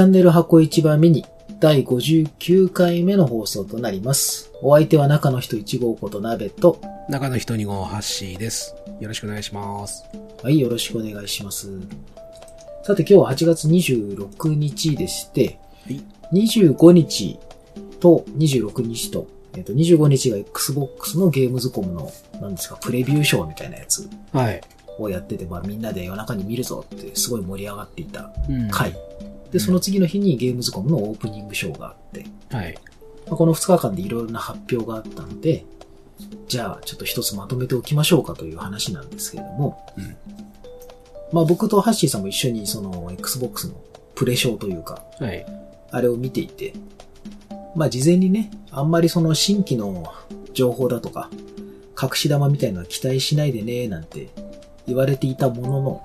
チャンネル箱一番ミニ第59回目の放送となります。お相手は中の人1号こと鍋と、中の人2号ハッシーです。よろしくお願いします。はい、よろしくお願いします。さて今日は8月26日でして、はい25日と26日と、えっと、25日が Xbox のゲームズコムの、なんですか、プレビューショーみたいなやつはい。をやってて、まあみんなで夜中に見るぞってすごい盛り上がっていたうん回。で、その次の日にゲームズコムのオープニングショーがあって、はい。まあこの2日間でいろいろな発表があったので、じゃあちょっと一つまとめておきましょうかという話なんですけれども、うん。まあ僕とハッシーさんも一緒にその Xbox のプレショーというか、はい。あれを見ていて、まあ事前にね、あんまりその新規の情報だとか、隠し玉みたいなのは期待しないでね、なんて言われていたものの、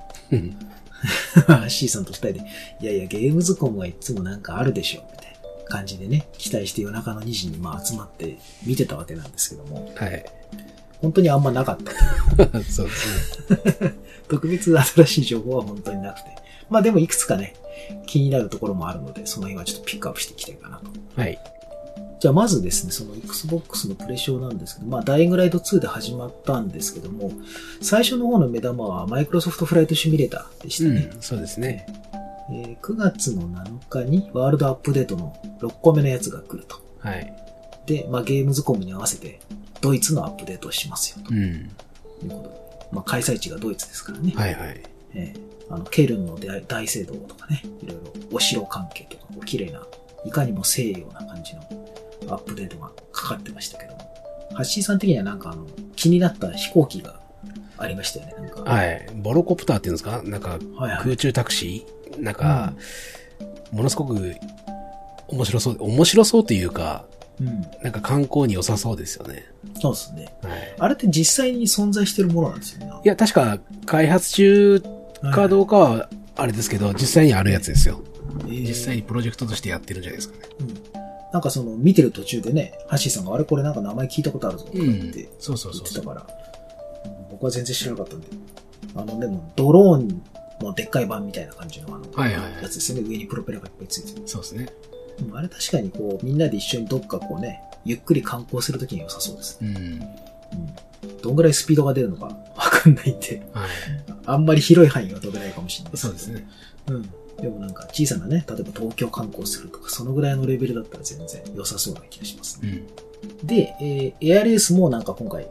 うんハッシーさんと二人で、いやいや、ゲームズコムはいつもなんかあるでしょ、みたいな感じでね、期待して夜中の2時にまあ集まって見てたわけなんですけども、はい。本当にあんまなかった。そうですね。特別新しい情報は本当になくて。まあでもいくつかね、気になるところもあるので、その辺はちょっとピックアップしていきたいかなと。はい。じゃあまずですね、その Xbox のプレショーなんですけど、まあダイイングライド2で始まったんですけども、最初の方の目玉はマイクロソフトフライトシミュレーターでしたね。うん。そうですね。えー9月の7日にワールドアップデートの6個目のやつが来ると。はい。で、まあ、ゲームズコムに合わせてドイツのアップデートをしますよとうん。いうことで。まあ、開催地がドイツですからね。はいはい。えーあの、ケルンの大大聖堂とかね、いろいろお城関係とか、綺麗な、いかにも西洋な感じのアップデートがかかってましたけども。ハッシーさん的にはなんかあの、気になった飛行機がありましたよね、なんか。はい。ボロコプターっていうんですか？なんかはいはい空中タクシー？なんか、ものすごく面白そう、面白そうというか、うん。なんか観光に良さそうですよね。そうですね。はい。あれって実際に存在してるものなんですよね？いや、確か開発中かどうかはあれですけど、実際にあるやつですよ。実実際にプロジェクトとしてやってるんじゃないですかね。うん。なんかその、見てる途中でね、ハッシーさんが、あれこれなんか名前聞いたことあるぞ、とか言ってそうそ言うそうそう。ってたから、うん僕は全然知らなかったんで。あの、でも、ドローンのでっかい版みたいな感じのあの、やつですよね。上にプロペラがいっぱいついてる。そうですね。うんあれ確かにこう、みんなで一緒にどっかこうね、ゆっくり観光するときに良さそうですね。うん。うん。どんぐらいスピードが出るのかわかんないんで、はい。あんまり広い範囲は飛べないかもしれないけどそうですね。うん。でもなんか小さなね、例えば東京観光するとか、そのぐらいのレベルだったら全然良さそうな気がしますね。うん。で、えーエアレースもなんか今回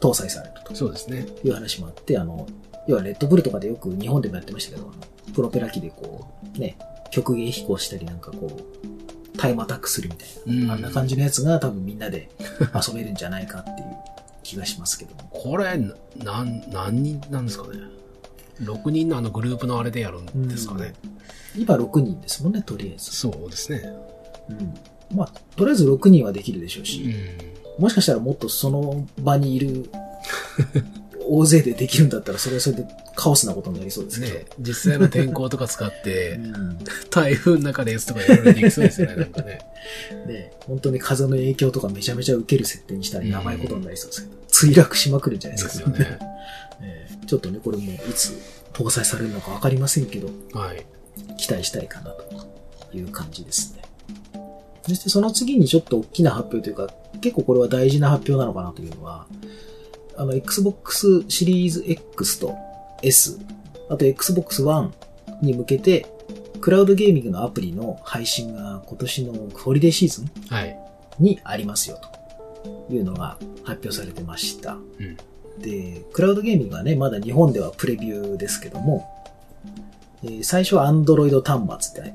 搭載されるとそうですね。いう話もあって、あの、要はレッドブルとかでよく日本でもやってましたけど、プロペラ機でこう、ね、曲芸飛行したりなんかこう、タイムアタックするみたいな、うんあんな感じのやつが多分みんなで 遊べるんじゃないかっていう気がしますけども。これ、ななん、何人なんですかね。6人のあのグループのあれでやるんですかね。今6人ですもんね、とりあえず。そうですね。うん。まあ、とりあえず6人はできるでしょううし、ん。もしかしたらもっとその場にいる 大勢でできるんだったら、それはそれでカオスなことになりそうですけど。ね実際の天候とか使っうて、ん、台風の中でやつとかいろいろできそうですよね、なんかね。ね本当に風の影響とかめちゃめちゃ受ける設定にしたらやばいことになりそうですけど、墜落しまくるんじゃないでですか。すよね。え えちょっとね、これもいつ搭載されるのかわかりませんけど、はい。期待したいかなという感じですね。そしてその次にちょっと大きな発表というか、結構これは大事な発表なのかなというのは、あの、Xbox シリーズ X と S、あと Xbox One に向けて、クラウドゲーミングのアプリの配信が今年のホリデーシーズンはい。にありますよというのが発表されてました。うんで、クラウドゲーミングはね、まだ日本ではプレビューですけども、えー最初は Android 端末で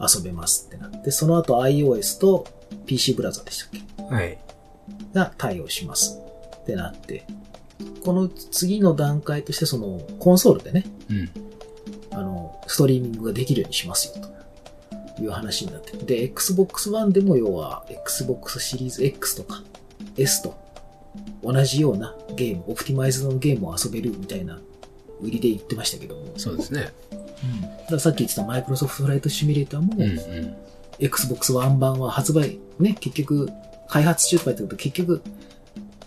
遊べますってなって、その後 iOS と PC ブラウザでしたっけ？はい。が対応しますってなって、この次の段階としてそのコンソールでね、うん。あの、ストリーミングができるようにしますよという話になってる。で、Xbox One でも要は Xbox シリーズ X とか S と同じようなゲーム、オプティマイズドのゲームを遊べるみたいな売りで言ってましたけども。そうですね。うん。さっき言ってたマイクロソフトフライトシミュレーターも、うんうん。Xbox One 版は発売、ね、結局、開発中とか言ってると結局、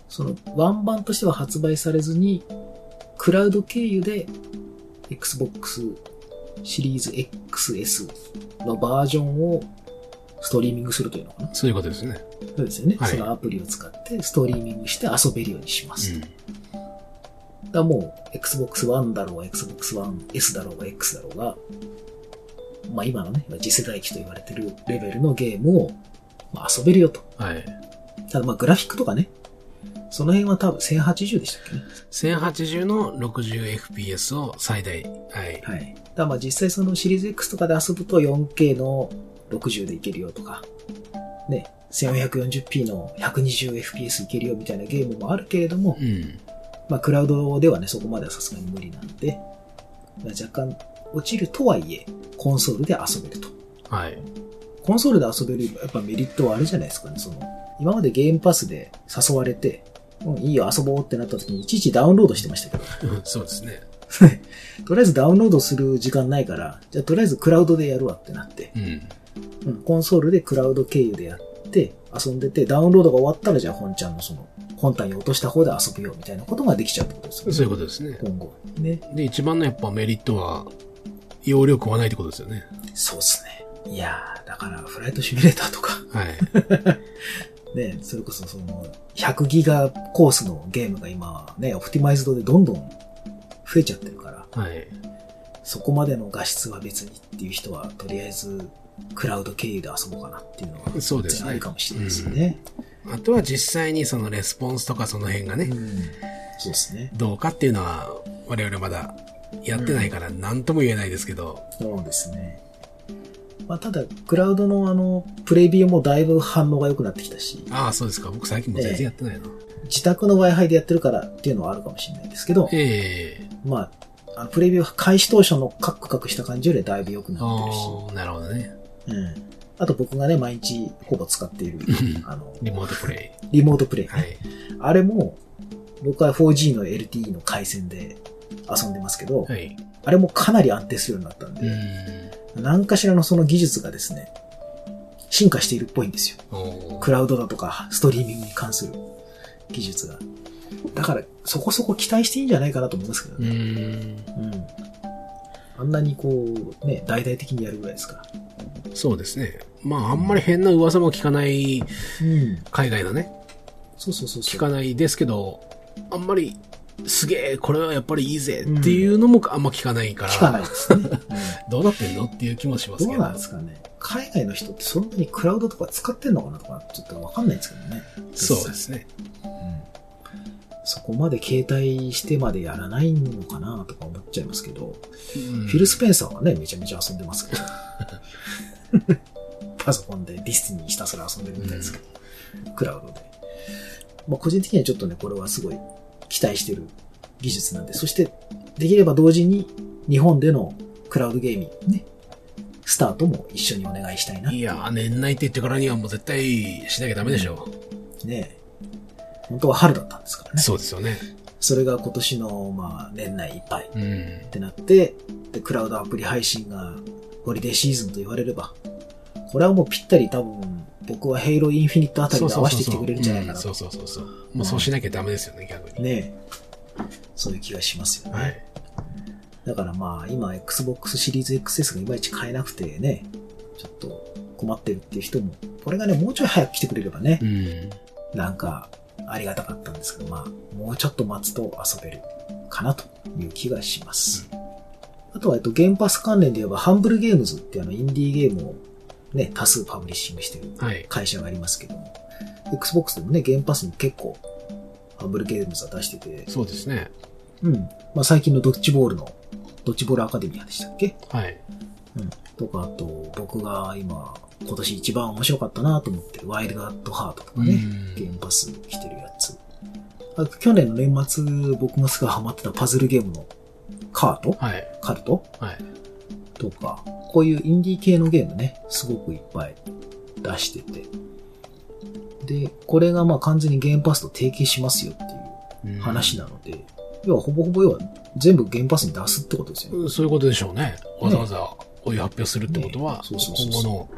その、ワン版としては発売されずに、クラウド経由で Xbox シリーズ XS のバージョンをストリーミングするというのかなそういうことですね。そうですよね。はいそのアプリを使ってストリーミングして遊べるようにします。うん。だもう、Xbox One だろうが、Xbox One S だろうが、X だろうが、まあ今のね、次世代機と言われてるレベルのゲームを、まあ、遊べるよと。はい。ただまあグラフィックとかね、その辺は多分1080でしたっけね。1080の 60fps を最大。はい。はい。だまあ実際そのシリーズ X とかで遊ぶと 4K の60でいけるよとか、ね、1440p の 120fps いけるよみたいなゲームもあるけれども、うん。まあクラウドではね、そこまではさすがに無理なんで、まあ若干落ちるとはいえ、コンソールで遊べると。はい。コンソールで遊べるやっぱメリットはあれじゃないですかね、その、今までゲームパスで誘われて、うん、いいよ遊ぼうってなった時にいちいちダウンロードしてましたけど、う んそうですね。とりあえずダウンロードする時間ないから、じゃあとりあえずクラウドでやるわってなって、うん。うん、コンソールでクラウド経由でやって、遊んでて、ダウンロードが終わったらじゃあ本ちゃんのその、本体に落とした方で遊ぶよみたいなことができちゃうってことですよね。そういうことですね。今後。ね。で、一番のやっぱメリットは、容量食わないってことですよね。そうですね。いやー、だから、フライトシミュレーターとか、はい。ね、それこそその、100ギガコースのゲームが今、ね、オプティマイズドでどんどん増えちゃってるから、はい。そこまでの画質は別にっていう人は、とりあえず、クラウド経由で遊ぼうかなっていうのは、そうですねあるかもしれないですよね。あとは実際にそのレスポンスとかその辺がね、うん。そうですね。どうかっていうのは、我々まだやってないから何とも言えないですけど、そうですね。まあ、ただ、クラウドのあの、プレビューもだいぶ反応が良くなってきたし、ああ、そうですか。僕最近も全然やってないな。自宅の Wi-Fi でやってるからっていうのはあるかもしれないですけど、ええまあ、プレビュー開始当初のカクカクした感じよりだいぶ良くなってるし、なるほどね。うん。あと僕がね、毎日ほぼ使っているうん、あの、リモートプレリモートプレイ、イ。はい。あれも、僕は 4G の LTE の回線で遊んでますけど、はい。あれもかなり安定するようになったんうで、ん。何かしらのその技術がですね、進化しているっぽいんですよ。クラウドだとか、ストリーミングに関する技術が。だから、そこそこ期待していいんじゃないかなと思いますけどうね。ん。うん。あんなにこう、ね、大々的にやるぐらいですから。そうですね。まあ、あんまり変な噂も聞かない、うん。海外のね、そうそうそう。聞かないですけど、あんまり、すげえ、これはやっぱりいいぜっていうのもあんま聞かないから、聞かないですね。どうなってんのっていう気もしますけど。どうなんですかね。海外の人ってそんなにクラウドとか使ってんのかなとか、ちょっとわかんないですけどね。そうですね。うん。そこまで携帯してまでやらないのかなとか思っちゃいますけど、うんフィル・スペンサーはね、めちゃめちゃ遊んでますけど。パソコンでディスティニーひたすら遊んでるみたいですけど、クラウドで。まあ、個人的にはちょっとね、これはすごい期待してる技術なんで、そして、できれば同時に日本でのクラウドゲーミングね、スタートも一緒にお願いしたいな。いやー、年内って言ってからにはもう絶対しなきゃダメでしょね本当は春だったんですからう。ね。そうですよね。それが今年の、まあ、年内いっぱいっうん。てなって、で、クラウドアプリ配信がホリデーシーズンと言われれば、これはもうぴったり多分、僕はヘイローインフィニットあたりで合わせてきてくれるんじゃないかなと。そうそうそうそう。もうそうしなきゃダメですよね、逆に。ねそういう気がしますよね。はい。だからまあ、今 Xbox シリーズ XS がいまいち買えなくてね、ちょっと困ってるっていう人も、これがね、もうちょい早く来てくれればねう、ん。なんか、ありがたかったんですけど、まあ、もうちょっと待つと遊べるかなという気がします。あとは、えっと、ゲームパス関連で言えば、ハンブルゲームズっていうあの、インディーゲームをね、多数パブリッシングしてるはい。会社がありますけども、Xbox でもね、ゲームパスに結構、ハンブルゲームズは出してて、そうですね。うん。まあ、最近のドッジボールの、ドッジボールアカデミアでしたっけ？はい。うん。とか、あと、僕が今、今年一番面白かったなと思ってる、ワイルドアットハートとかね、うんゲームパス来てるやつ。あと去年の年末、僕がすごいハマってたパズルゲームのカートはい。カルトはい。とか、こういうインディー系のゲームね、すごくいっぱい出してて。で、これがまあ完全にゲームパスと提携しますよっていう話なので、要はほぼほぼ要は全部ゲームパスに出すってことですよね。うんそういうことでしょうね。わざわざこういう発表するってことは、今後の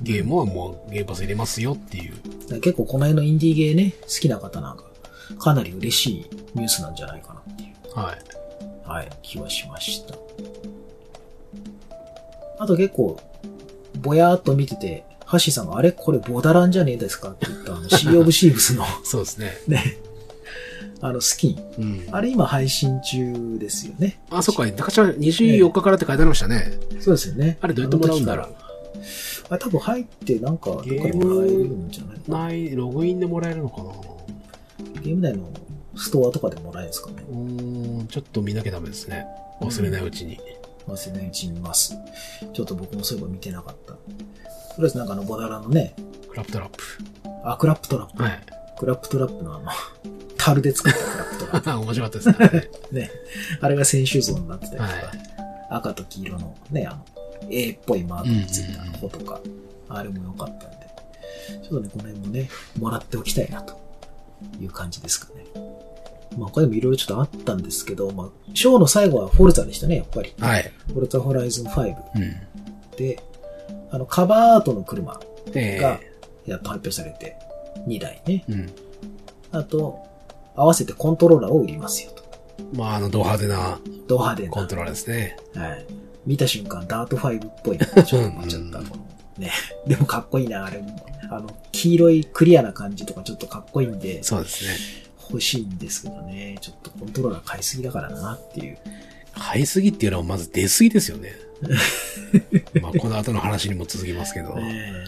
ゲームはもうゲームパス入れますよっていう。結構この辺のインディーゲーね、好きな方なんか、かなり嬉しいニュースなんじゃないかなっていう、はい。はい、気はしました。あと結構、ぼやーっと見てて、ハッシーさんが、あれ？これボダランじゃねえですか？って言った、あの、シー・オブ・シーブスのそうですね。ね、あの、スキン。うん。あれ今配信中ですよね。あ、そっか、中ちゃん24日からって書いてありましたね。そうですよね。あれどうやってもらうんだろうあ多分入ってなんか、どっかでもらえるんじゃないかな。ない、ログインでもらえるのかなゲーム内のストアとかでもらえるんですかね。うーん、ちょっと見なきゃダメですね。忘れないうちに。忘れないうちに見ます。ちょっと僕もそういえば見てなかった。とりあえずなんかあの、ボダラのね、クラップトラップ。あ、クラップトラップ。はい。クラップトラップのあの、樽で作ったクラップトラッ面白かったですね。プ。ね。あれが選手像になってたりとか、はい赤と黄色のね、あの、A っぽいマークについた方とか、あれも良かったんで、ちょっとね、この辺もね、もらっておきたいなという感じですかね。まあ他にもいろいろちょっとあったんですけど、まあ、ショーの最後はフォルツァでしたね、やっぱり。はい。フォルツァホライズン5うん。で、あの、カバーアートの車えがやっと発表されて、2台ね。えうん。あと、合わせてコントローラーを売りますよと。まあ、あの、ド派手なド派手な。コントローラーですね。はい。見た瞬間、ダート5っぽいなちょっと思っちゃった。ね。でもかっこいいな、あれも。あの、黄色いクリアな感じとかちょっとかっこいいんで、そうですね。欲しいんですけどね。ちょっとコントローラー買いすぎだからなっていう。買いすぎっていうのはまず出すぎですよね。まあ、この後の話にも続きますけど。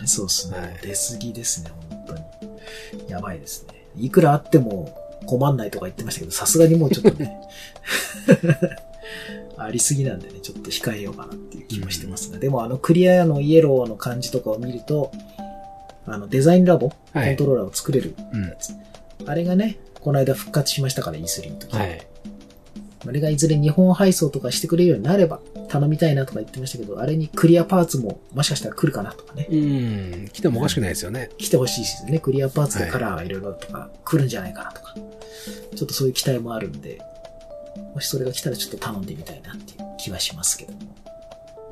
そうっすね。はい出過ぎですね、本当に。やばいですね。いくらあっても困んないとか言ってましたけど、さすがにもうちょっとね、ありすぎなんでね、ちょっと控えようかなっていう気もしてますが、でもあのクリアのイエローの感じとかを見ると、あのデザインラボ、はいコントローラーを作れるうんやつ。あれがね、この間復活しましたから E3 の時。はい。あれがいずれ日本配送とかしてくれるようになれば頼みたいなとか言ってましたけど、あれにクリアパーツももしかしたら来るかなとかね。うん。来てもおかしくないですよね。来てほしいですよね。クリアパーツでカラーがいろいろとか来るんじゃないかなとか。ちょっとそういう期待もあるんで、もしそれが来たらちょっと頼んでみたいなっていう気はしますけども。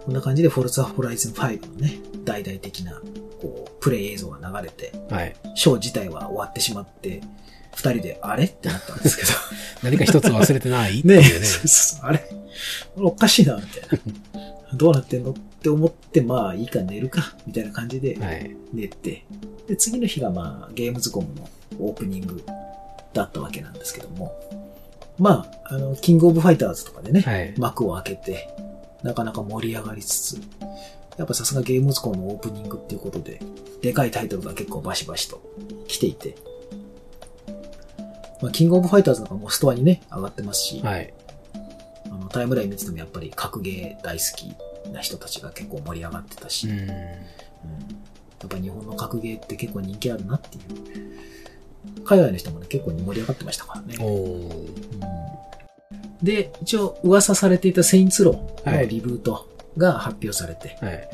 こんな感じでフォルツァホライズン5のね、大々的な、こう、プレイ映像が流れて、はい。ショー自体は終わってしまって、二人で、あれ？ってなったんですけど。何か一つ忘れてない？ねえ、いうね。そうそうあれ？おかしいな、みたいな。どうなってんのって思って、まあいいか寝るか、みたいな感じではい。寝て、で、次の日がまあゲームズコムのオープニングだったわけなんですけども、まあ、あの、キングオブファイターズとかでね、はい。幕を開けて、なかなか盛り上がりつつ、やっぱさすがゲームズコムのオープニングっていうことで、でかいタイトルが結構バシバシと来ていて、まあ、キングオブファイターズなんかもうストアにね、上がってますし、はい。タイムライン見ててもやっぱり格ゲー大好きな人たちが結構盛り上がってたし、ううんやん。っぱ日本の格ゲーって結構人気あるなっていう。海外の人もね、結構盛り上がってましたからね。うんで、一応噂されていたセインツローはいのリブートが発表されて、はい。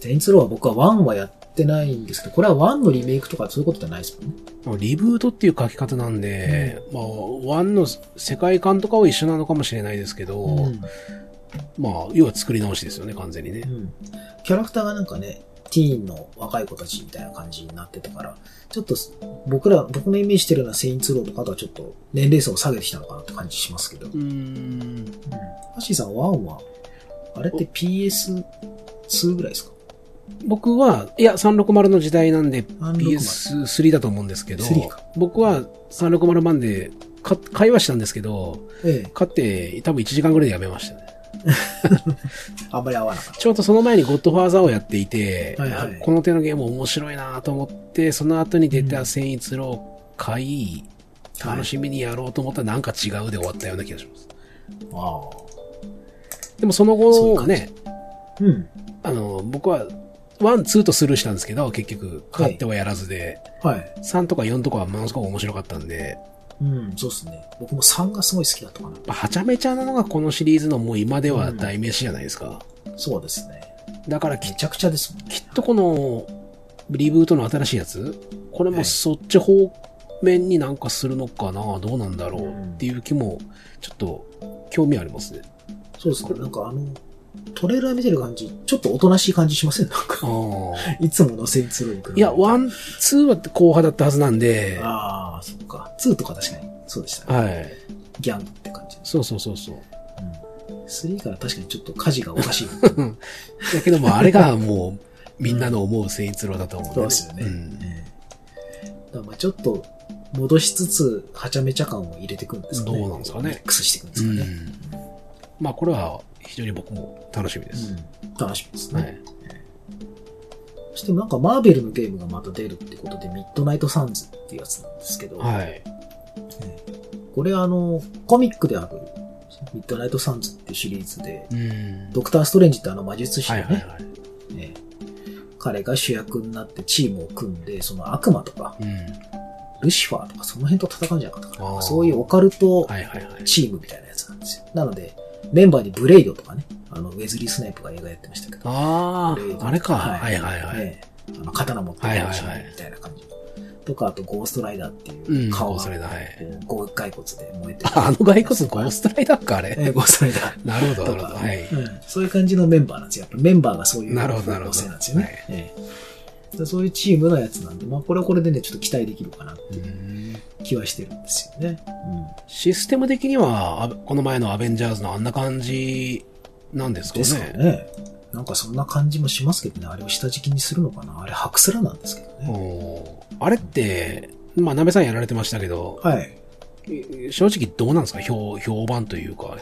セインツローは僕は1はやってないんですけど、これは1のリメイクとかそういうことじゃないですもんね。まあリブートっていう書き方なんで、まあ、ワンの世界観とかは一緒なのかもしれないですけど、うんまあ、要は作り直しですよね、完全にねう。んキャラクターがなんかね、ティーンの若い子たちみたいな感じになってたから、ちょっと僕ら、僕のイメージしてるようなセインツローとかとはちょっと年齢層を下げてきたのかなって感じしますけど。うーん。ハッシーさん、1は、あれって PS2 ぐらいですか？僕は、いや、360の時代なんで360 PS3 だと思うんですけど3か、僕は360版でか買いはしたんですけど、ええ。買って多分1時間ぐらいでやめましたね。あんまり合わなかっちょうどその前にゴッドファーザーをやっていて、はいはいこの手のゲーム面白いなと思って、その後に出たセインツローを買い、た。楽しみにやろうと思ったらなんか違うで終わったような気がします。あでもその後ね、あ。うん。あの、僕は、 one、two とスルーしたんですけど、結局、買ってはやらずで、はい。3とか4とかはものすごく面白かったんで、うん、そうですね。僕も3がすごい好きだったかな。はちゃめちゃなのがこのシリーズのもう今では代名詞じゃないですか。そうですね。だからきめちゃくちゃですもんね。きっとこの、リブートの新しいやつ、これもはいそっち方面になんかするのかな、どうなんだろうっていう気も、ちょっと興味ありますね。そうですね。なんかあの、トレーラー見てる感じ、ちょっとおとなしい感じしません？なんか。いつものセインツローに比べていや、 one、two は硬派だったはずなんで、ああ、そっか。2とか確かに。そうでしたね。はい。ギャングって感じです。そうそうそうそう。うん3から確かにちょっと舵がおかしい。だけども、あれがもう、みんなの思う聖一郎だと思うんそうですよね。うんええだからまあちょっと、戻しつつ、はちゃめちゃ感を入れていくんですかね。どうなんですかねミックスしていくんでうすかね。ん。まあ、これは非常に僕も楽しみです。うん楽しみですね。はい。そしてなんかマーベルのゲームがまた出るってことで、ミッドナイトサンズっていうやつなんですけど、はい。これあの、コミックである、ミッドナイトサンズっていうシリーズで、うん。ドクター・ストレンジってあの魔術師のね、はいはいはい。ええ彼が主役になってチームを組んで、その悪魔とか、うん。ルシファーとかその辺と戦うんじゃなかったかな。そういうオカルト。チームみたいなやつなんですよ。なので、メンバーにブレイドとかね、あの、ウェズリー・スナイプが映画やってましたけど、ああ、あれか。はいはいはいはい。ええあの、刀持ってるしれないみたいな感じ。とか、あと、ゴーストライダーっていうう、ん顔が、ゴーストライダーはいこう骸骨で燃えてる。あの骸骨ゴーストライダーか、あれ。ええゴーストライダー。なるほど、なるほど。はい。うんそういう感じのメンバーなんですよ。やっぱメンバーがそういうなるほどなるほど方向性なんですよね。ええでそういうチームのやつなんで、まあこれはこれでね、ちょっと期待できるかなっていう気はしてるんですよね。システム的には、あこの前のアベンジャーズのあんな感じなんですかですかね。ね。なんかそんな感じもしますけどね、あれを下敷きにするのかなあれ、ハクスラなんですけどね。あれって、まあ、鍋さんやられてましたけど、はい。正直どうなんですか？評、評判というか。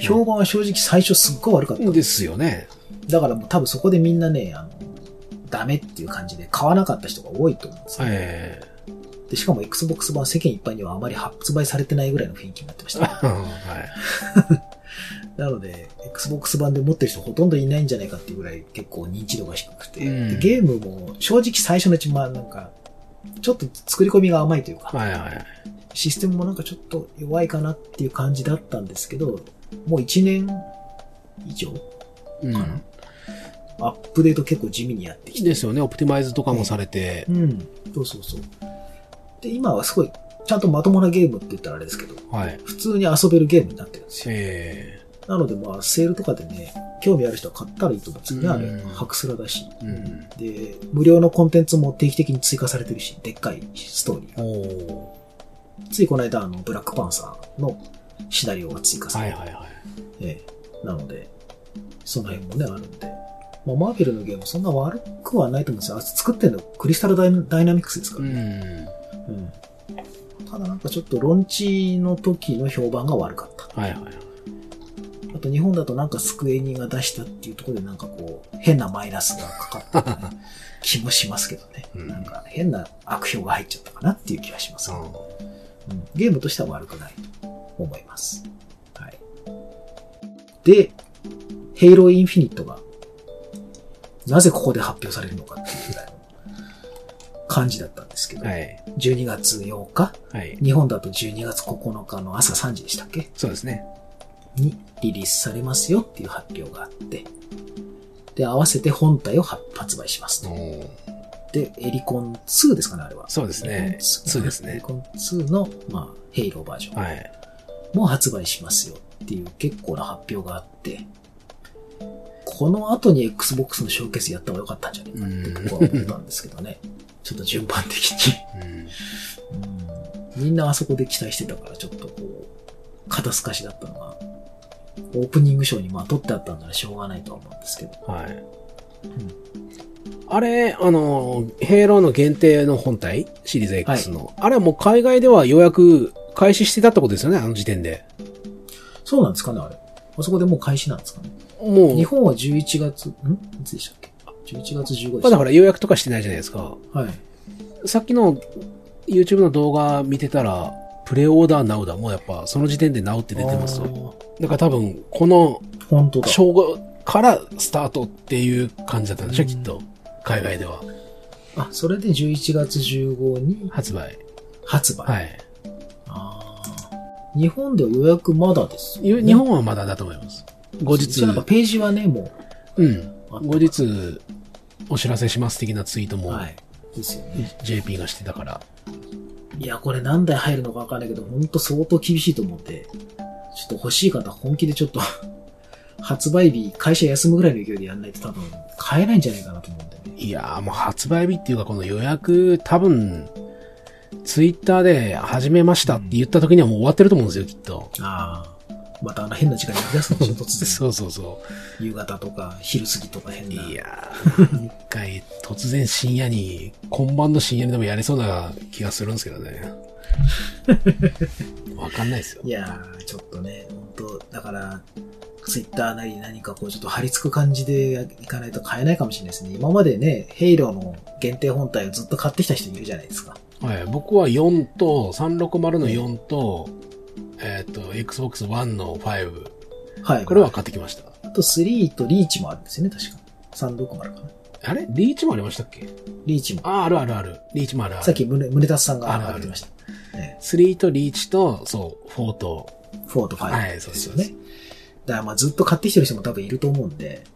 評判は正直最初すっごい悪かった。ですよね。だからもう多分そこでみんなね、あの、ダメっていう感じで買わなかった人が多いと思うんですよ、えで、しかも Xbox 版世間一般にはあまり発売されてないぐらいの雰囲気になってましえた、はい。なので、Xbox 版で持ってる人ほとんどいないんじゃないかっていうぐらい結構認知度が低くて、うんでゲームも正直最初のうち、まあなんか、ちょっと作り込みが甘いというか、はいはい。システムもなんかちょっと弱いかなっていう感じだったんですけど、もう1年以上うんかな、アップデート結構地味にやってきて。ですよね。オプティマイズとかもされてう。ん。そうそうそう。で、今はすごい、ちゃんとまともなゲームって言ったらあれですけど、はい。普通に遊べるゲームになってるんですよ。えなのでまあ、セールとかでね、興味ある人は買ったらいいと思うんですよね、あれうん。ハクスラだし。えうん。で、無料のコンテンツも定期的に追加されてるし、でっかいストーリーついこの間、あの、ブラックパンサーのシナリオが追加ーされて、はいはいはい。ええなので、その辺もね、あるんで。まあ、マーベルのゲームそんな悪くはないと思うんですよ。あ作ってるのクリスタルダイナミクスですかうらね。ん。うん。ただなんかちょっとロンチの時の評判が悪かった。はいはい。あと日本だとなんかスクエニが出したっていうところでなんかこう、変なマイナスがかかったような 気もしますけどね。うんなんか変な悪評が入っちゃったかなっていう気がします、うんうんゲームとしては悪くないと思います。はい。で、ヘイローインフィニットが、なぜここで発表されるのかっていうぐらいの感じだったんですけど、はい。12月8日？はい。日本だと12月9日の朝3時でしたっけ？そうですね。にリリースされますよっていう発表があって、で、合わせて本体を発発売しますと。で、エリコン2ですかね、あれは。そうですねエリコン2ですねエリコン2の、まあ、ヘイローバージョンはい。も発売しますよっていう結構な発表があって、この後に Xbox のショーケースやった方が良かったんじゃないかって僕は思ったんですけどね。ちょっと順番的に。うん。うんみんなあそこで期待してたから、ちょっとこう、肩透かしだったのが、オープニングショーにまあ撮ってあったんならしょうがないとは思うんですけど。はい。あれ、あの、ヘイローの限定の本体？シリーズ X の。あれはもう海外では予約開始してたってことですよね、あの時点で。そうなんですかね、あれ。あそこでもう開始なんですかね？もう、日本は11月、ん？いつでしたっけ？?11 月15日まだほら予約とかしてないじゃないですか。はい。さっきの YouTube の動画見てたら、プレオーダーナウだ。もうやっぱその時点でナウって出てますだから多分、この本当だ。正午からスタートっていう感じだったんでしょ、きっと。海外では。あ、それで11月15に発売。発売。はい。あー日本では予約まだですよね、ゆ日本はまだだと思います。後日ページはね、もうん。あった後日、お知らせします的なツイートう、も、はい。ですよね。JP がしてたから。いや、これ何台入るのかわかんないけど、ほんと相当厳しいと思って、ちょっと欲しい方本気でちょっと、発売日、会社休むぐらいの勢いでやんないと多分、買えないんじゃないかなと思うんでね。いやーもう発売日っていうかこの予約、多分、ツイッターで始めましたって言った時にはもう終わってると思うんですよ、きっと。ああ。またあの変な時間に呼び出すんでしょ、突然。そうそうそ夕方とか、昼過ぎとか変う。な。いやー、一回突然深夜に、今晩の深夜にでもやれそうな気がするんですけどね。わかんないですよ。いやー、ちょっとね、本当だから、ツイッターなり何かこうちょっと張り付く感じでいかないと買えないかもしれないですね。今までね、ヘイローの限定本体をずっと買ってきた人いるじゃないですか。はい、僕は4と、360の4と、えっ、と、Xbox One の5。はい。これは買ってきました。あと3とリーチもあるんですよね、確か。360かな。あれ？リーチもありましたっけ？リーチも。あ、あるあるある。リーチもあるある。さっき胸、胸達さんがあるあるました。ね、3とリーチと、そう、4と。4と5はいですよねそうです。だからまあずっと買ってきてる人も多分いると思うんで、うん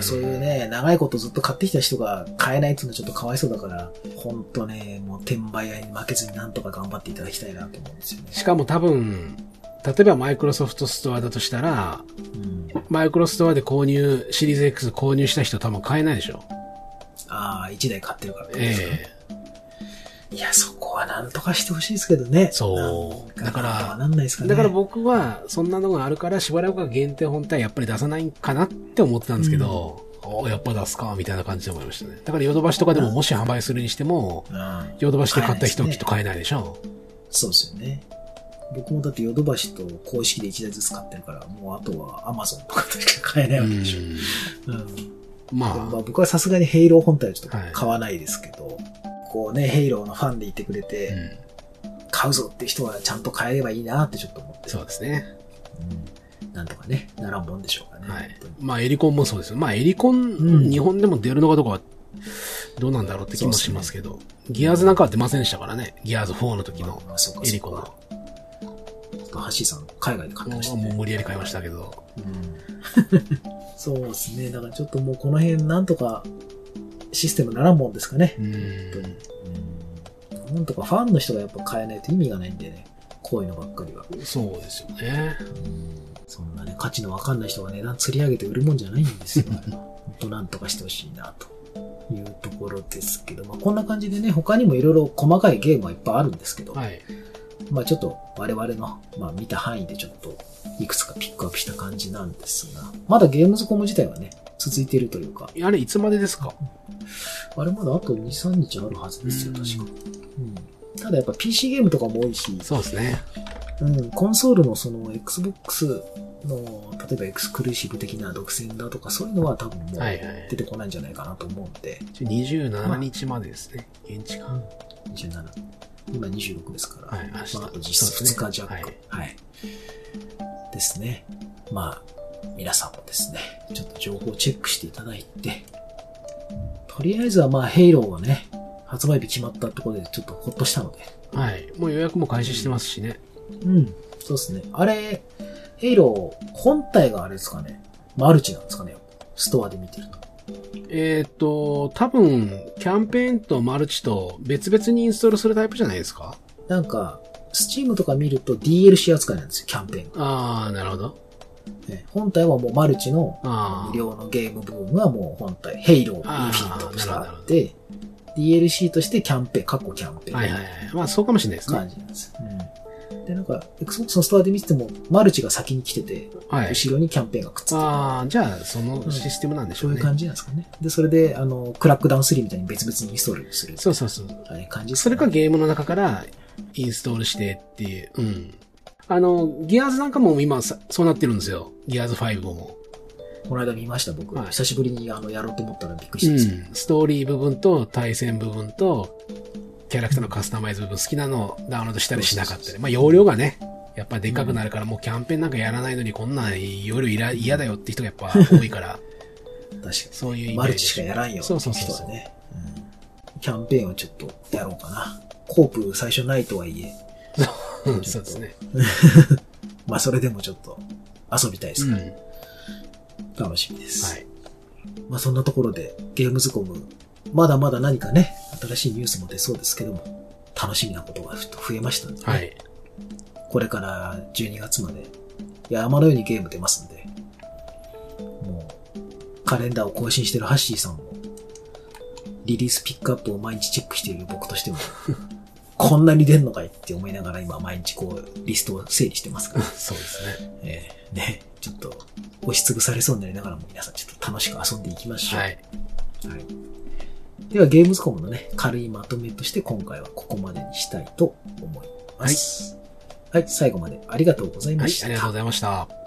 そういうね、長いことずっと買ってきた人が買えないっていうのはちょっとかわいそうだから、ほんとね、もう転売屋に負けずになんとか頑張っていただきたいなと思うんですよね。しかも多分、例えばマイクロソフトストアだとしたら、うん。マイクロストアで購入、シリーズ X 購入した人多分買えないでしょ。ああ、1台買ってるからってことですか？ええいや、そこはなんとかしてほしいですけどね。そうだからなんとないですかね。だから僕は、そんなのがあるから、しばらくは限定本体やっぱり出さないかなって思ってたんですけど、おやっぱ出すか、みたいな感じで思いましたね。だからヨドバシとかでももし販売するにしても、うん、ヨドバシで買った人はきっと買えないでしょ。そうですよね。僕もだってヨドバシと公式で1台ずつ買ってるから、もうあとはアマゾンとかでしか買えないうわけでしょ。ん。うんままあ、あ、僕はさすがにヘイロー本体はちょっとはい買わないですけど、こうね、ヘイローのファンでいてくれて、うん買うぞって人はちゃんと買えればいいなってちょっと思って。そうですね。うんなんとかね、ならんもんでしょうかね。はい。まあ、エリコンもそうですよ。まあ、エリコン、うん日本でも出るのかどうかは、どうなんだろうって気もしますけど、ギアーズなんかは出ませんでしたからね。ギアーズ4の時のまあそうかエリコンの。ハッシーさん、海外で買ってましたね。もう無理やり買いましたけど。うん そうですね。だからちょっともうこの辺なんとかシステムならんもんですかね。う本当になんとかファンの人がやっぱ買えないと意味がないんでね。こういうのばっかりは。そうですよね。そんなね、価値のわかんない人が値段釣り上げて売るもんじゃないんですよ。本当なんとかしてほしいな、というところですけど、まあこんな感じでね、他にもいろいろ細かいゲームはいっぱいあるんですけど、はい。まあちょっと我々の、まあ見た範囲でちょっといくつかピックアップした感じなんですが、まだゲームズコム自体はね、続いているというか、あれ、いつまでですか？あれまだあと2、3日あるはずですよ、うん確か。うん。ただやっぱ PC ゲームとかも多いし、そうですね。うん、コンソールのその Xbox の、例えばエクスクルーシブ的な独占だとかそういうのは多分もうはいはい出てこないんじゃないかなと思うんで、27日までですね。現地間。27。今26ですから、はいまあ、あと実質そうですね2日弱。はいはい。ですね。まあ、皆さんもですね、ちょっと情報をチェックしていただいて、とりあえずはまあ、ヘイローはね、発売日決まったところでちょっとほっとしたので、はい。もう予約も開始してますしね。うん、そうですね。あれ、ヘイロー、本体があれですかね、マルチなんですかね、ストアで見てると。えっ、と、多分、キャンペーンとマルチと別々にインストールするタイプじゃないですか？なんか、スチームとか見ると DLC 扱いなんですよ、キャンペーンが。ああ、なるほど。ね本体はもうマルチのあ無料のゲーム部分がもう本体、ヘイロー、インフィニットとしてあって、DLC としてキャンペーン、過去キャンペあ。はいはいーンはい。まあ、そうかもしれないですね。感じなんです。うん。で、なんか、Xbox のストアで見てても、マルチが先に来てて、はい。後ろにキャンペーンがくっついてる。ああ、じゃあ、そのシステムなんでしょね。そうういう感じなんですかね。で、それで、あの、クラックダウン3みたいに別々にインストールする。そうそうそう。あれ感じですそれかね。ゲームの中からインストールしてっていう。うん。あの、ギアーズなんかも今さそうなってるんですよ。ギアーズ5も。この間見ました、僕。はい久しぶりにあの、やろうと思ったらびっくりうしたんですよ。ん。ストーリー部分と対戦部分と、キャラクターのカスタマイズ部分好きなのをダウンロードしたりしなかったり。まあ、容量がね、やっぱでっかくなるから、もうキャンペーンなんかやらないのにこんなん容量いら嫌だよって人がやっぱ多いから、確かに。そういうイメージ。マルチしかやらんよ。そうそうそう人はね、うん。キャンペーンをちょっとやろうかな。コープ最初ないとはいえ、うんそうですね。まあそれでもちょっと遊びたいですから、うん。は楽しみです。い。まあそんなところでゲームズコム、まだまだ何かね、新しいニュースも出そうですけども、楽しみなことが増えましたんで、ね、はい。これから12月まで山のようにゲーム出ますんで、もうカレンダーを更新してるハッシーさんも、リリースピックアップを毎日チェックしている僕としても、こんなに出んのかいって思いながら今毎日こう、リストを整理してますから。そうですね。えーね、ちょっと、押しつぶされそうになりながらも皆さんちょっと楽しく遊んでいきましょう。はい。はい。では、ゲームズコムのね、軽いまとめとして今回はここまでにしたいと思います。はい、最後までありがとうございはい、ました。ありがとうございました。